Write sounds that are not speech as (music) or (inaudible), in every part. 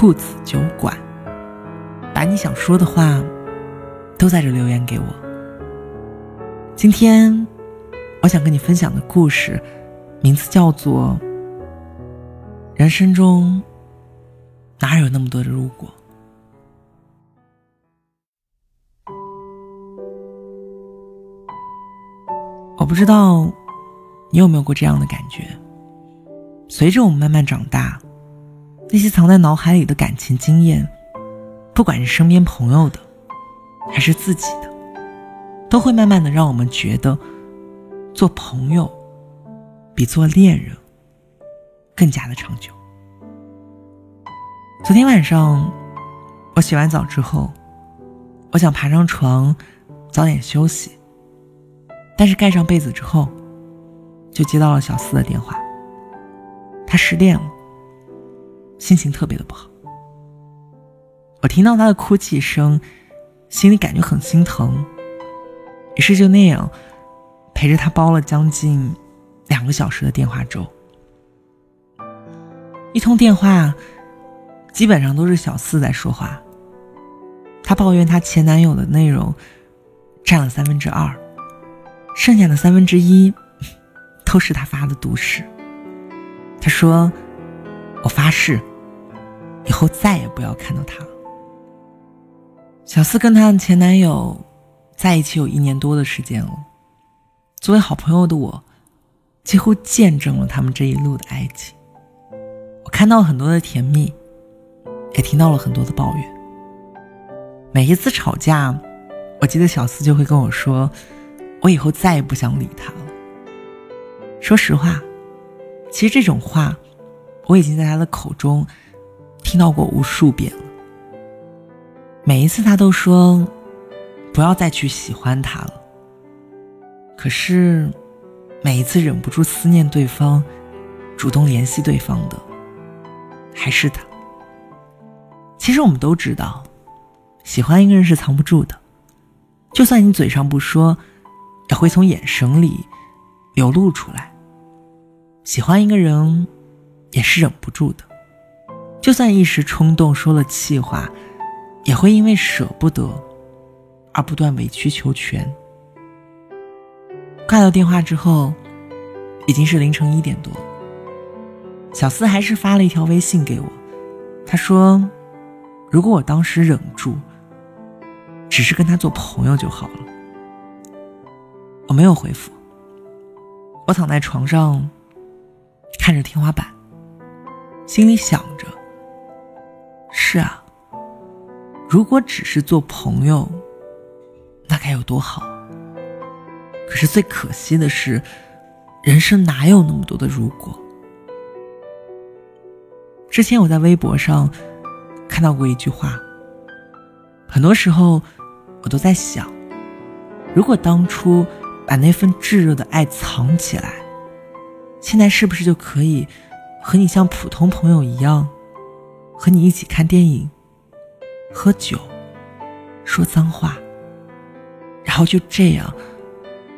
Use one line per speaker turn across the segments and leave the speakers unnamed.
兔子酒馆，把你想说的话都在这留言给我。今天，我想跟你分享的故事，名字叫做《人生中哪有那么多的如果》。我不知道你有没有过这样的感觉，随着我们慢慢长大。那些藏在脑海里的感情经验，不管是身边朋友的，还是自己的，都会慢慢的让我们觉得，做朋友比做恋人更加的长久。昨天晚上，我洗完澡之后，我想爬上床早点休息，但是盖上被子之后，就接到了小四的电话，他失恋了。心情特别的不好，我听到他的哭泣声，心里感觉很心疼，于是就那样陪着他煲了将近两个小时的电话粥。一通电话，基本上都是小四在说话，他抱怨他前男友的内容占了三分之二，剩下的三分之一 (laughs) 都是他发的毒誓。他说：“我发誓。”以后再也不要看到他了。小四跟她的前男友在一起有一年多的时间了，作为好朋友的我，几乎见证了他们这一路的爱情。我看到了很多的甜蜜，也听到了很多的抱怨。每一次吵架，我记得小四就会跟我说：“我以后再也不想理他了。”说实话，其实这种话，我已经在他的口中。听到过无数遍了。每一次他都说，不要再去喜欢他了。可是，每一次忍不住思念对方，主动联系对方的，还是他。其实我们都知道，喜欢一个人是藏不住的，就算你嘴上不说，也会从眼神里流露出来。喜欢一个人，也是忍不住的。就算一时冲动说了气话，也会因为舍不得而不断委曲求全。挂掉电话之后，已经是凌晨一点多。小四还是发了一条微信给我，他说：“如果我当时忍住，只是跟他做朋友就好了。”我没有回复，我躺在床上，看着天花板，心里想着。是啊，如果只是做朋友，那该有多好。可是最可惜的是，人生哪有那么多的如果？之前我在微博上看到过一句话，很多时候我都在想，如果当初把那份炙热的爱藏起来，现在是不是就可以和你像普通朋友一样？和你一起看电影、喝酒、说脏话，然后就这样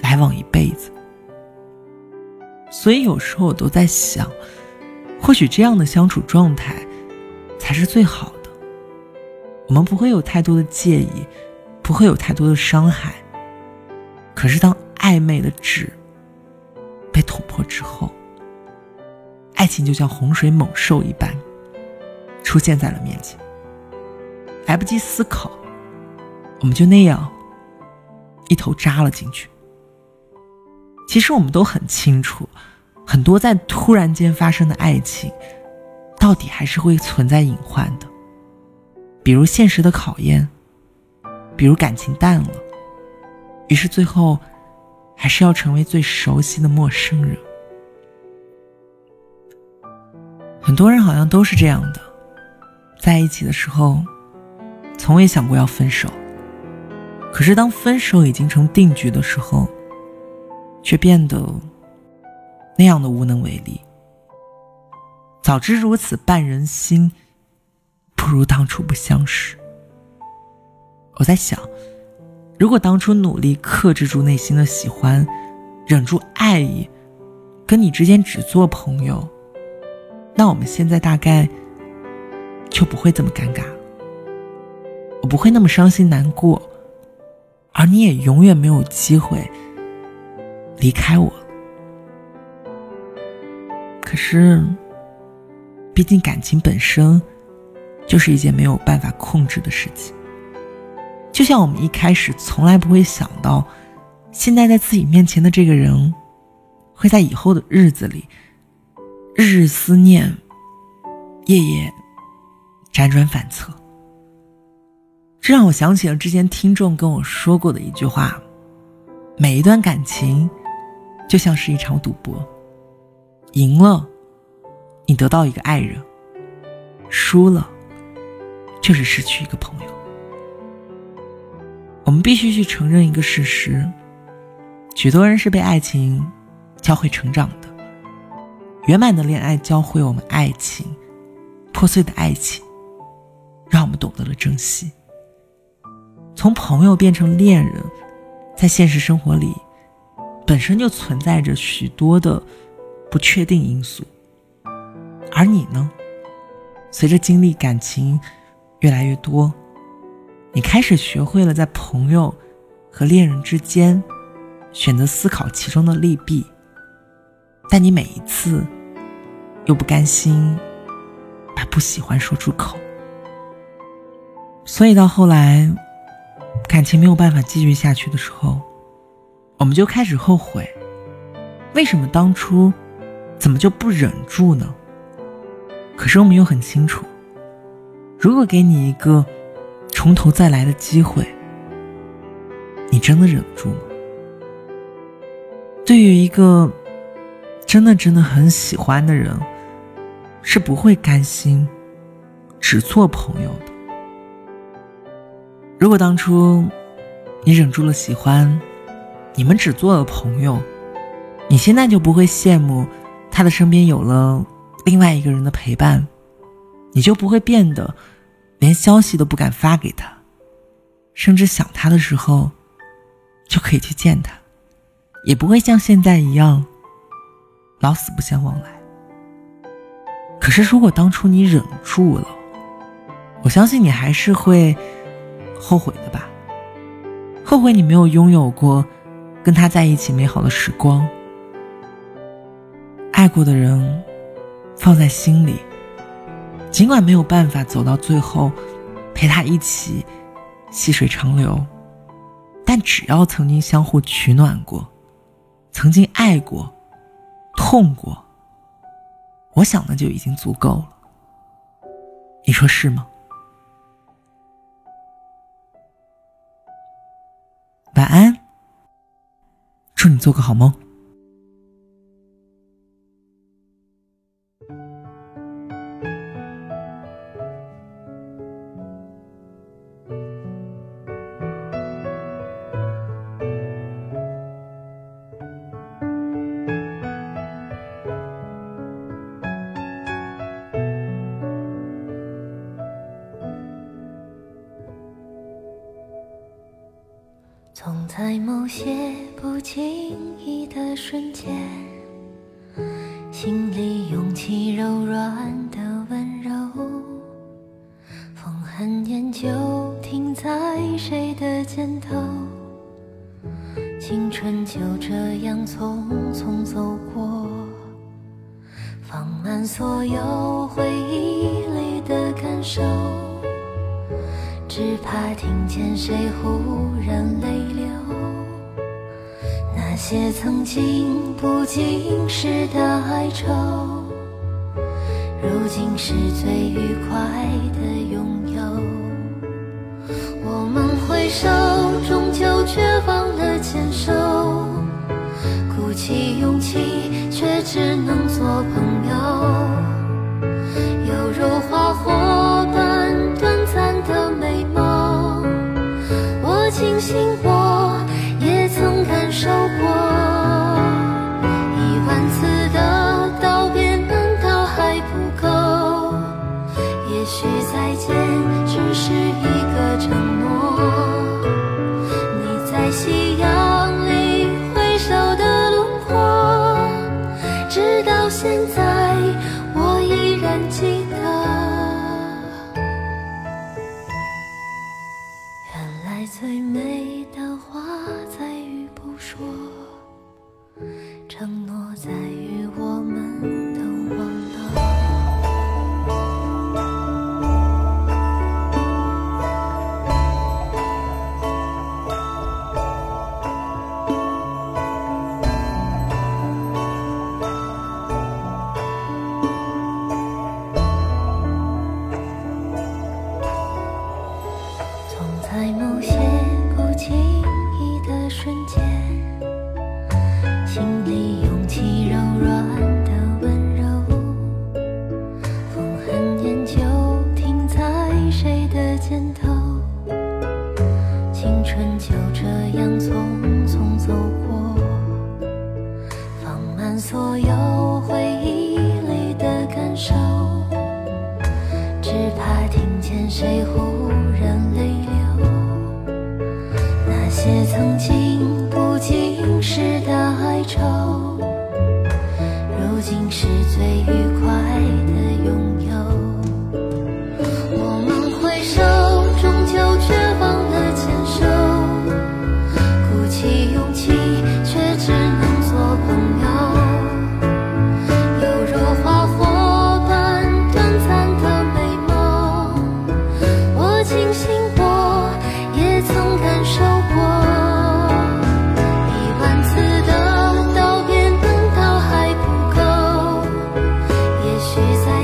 来往一辈子。所以有时候我都在想，或许这样的相处状态才是最好的。我们不会有太多的介意，不会有太多的伤害。可是当暧昧的纸被捅破之后，爱情就像洪水猛兽一般。出现在了面前，来不及思考，我们就那样一头扎了进去。其实我们都很清楚，很多在突然间发生的爱情，到底还是会存在隐患的，比如现实的考验，比如感情淡了，于是最后还是要成为最熟悉的陌生人。很多人好像都是这样的。在一起的时候，从未想过要分手。可是当分手已经成定局的时候，却变得那样的无能为力。早知如此绊人心，不如当初不相识。我在想，如果当初努力克制住内心的喜欢，忍住爱意，跟你之间只做朋友，那我们现在大概就不会这么尴尬，我不会那么伤心难过，而你也永远没有机会离开我。可是，毕竟感情本身就是一件没有办法控制的事情。就像我们一开始从来不会想到，现在在自己面前的这个人，会在以后的日子里，日日思念，夜夜辗转反侧。这让我想起了之前听众跟我说过的一句话：每一段感情，就像是一场赌博，赢了，你得到一个爱人；输了，就是失去一个朋友。我们必须去承认一个事实：许多人是被爱情教会成长的。圆满的恋爱教会我们爱情，破碎的爱情让我们懂得了珍惜。从朋友变成恋人，在现实生活里本身就存在着许多的不确定因素。而你呢？随着经历感情越来越多。你开始学会了在朋友和恋人之间选择思考其中的利弊，但你每一次又不甘心把不喜欢说出口，所以到后来感情没有办法继续下去的时候，我们就开始后悔，为什么当初怎么就不忍住呢？可是我们又很清楚，如果给你一个。从头再来的机会，你真的忍住吗？对于一个真的真的很喜欢的人，是不会甘心只做朋友的。如果当初你忍住了喜欢，你们只做了朋友，你现在就不会羡慕他的身边有了另外一个人的陪伴，你就不会变得。连消息都不敢发给他，甚至想他的时候，就可以去见他，也不会像现在一样老死不相往来。可是，如果当初你忍住了，我相信你还是会后悔的吧？后悔你没有拥有过跟他在一起美好的时光，爱过的人放在心里。尽管没有办法走到最后，陪他一起细水长流，但只要曾经相互取暖过，曾经爱过、痛过，我想那就已经足够了。你说是吗？晚安，祝你做个好梦。
在某些不经意的瞬间，心里涌起柔软的温柔。风很远，就停在谁的肩头。青春就这样匆匆走过，放满所有回忆里的感受。只怕听见谁忽然泪流，那些曾经不经事的哀愁如今是最愉快的拥有我们挥手终究却忘了牵手鼓起勇气却只能做朋友犹如花火般短暂的美梦我庆幸受过一万次的道别，难道还不够？也许再见只是一个承诺。你在夕阳里挥手的轮廓，直到现在我依然记得。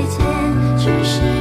间只是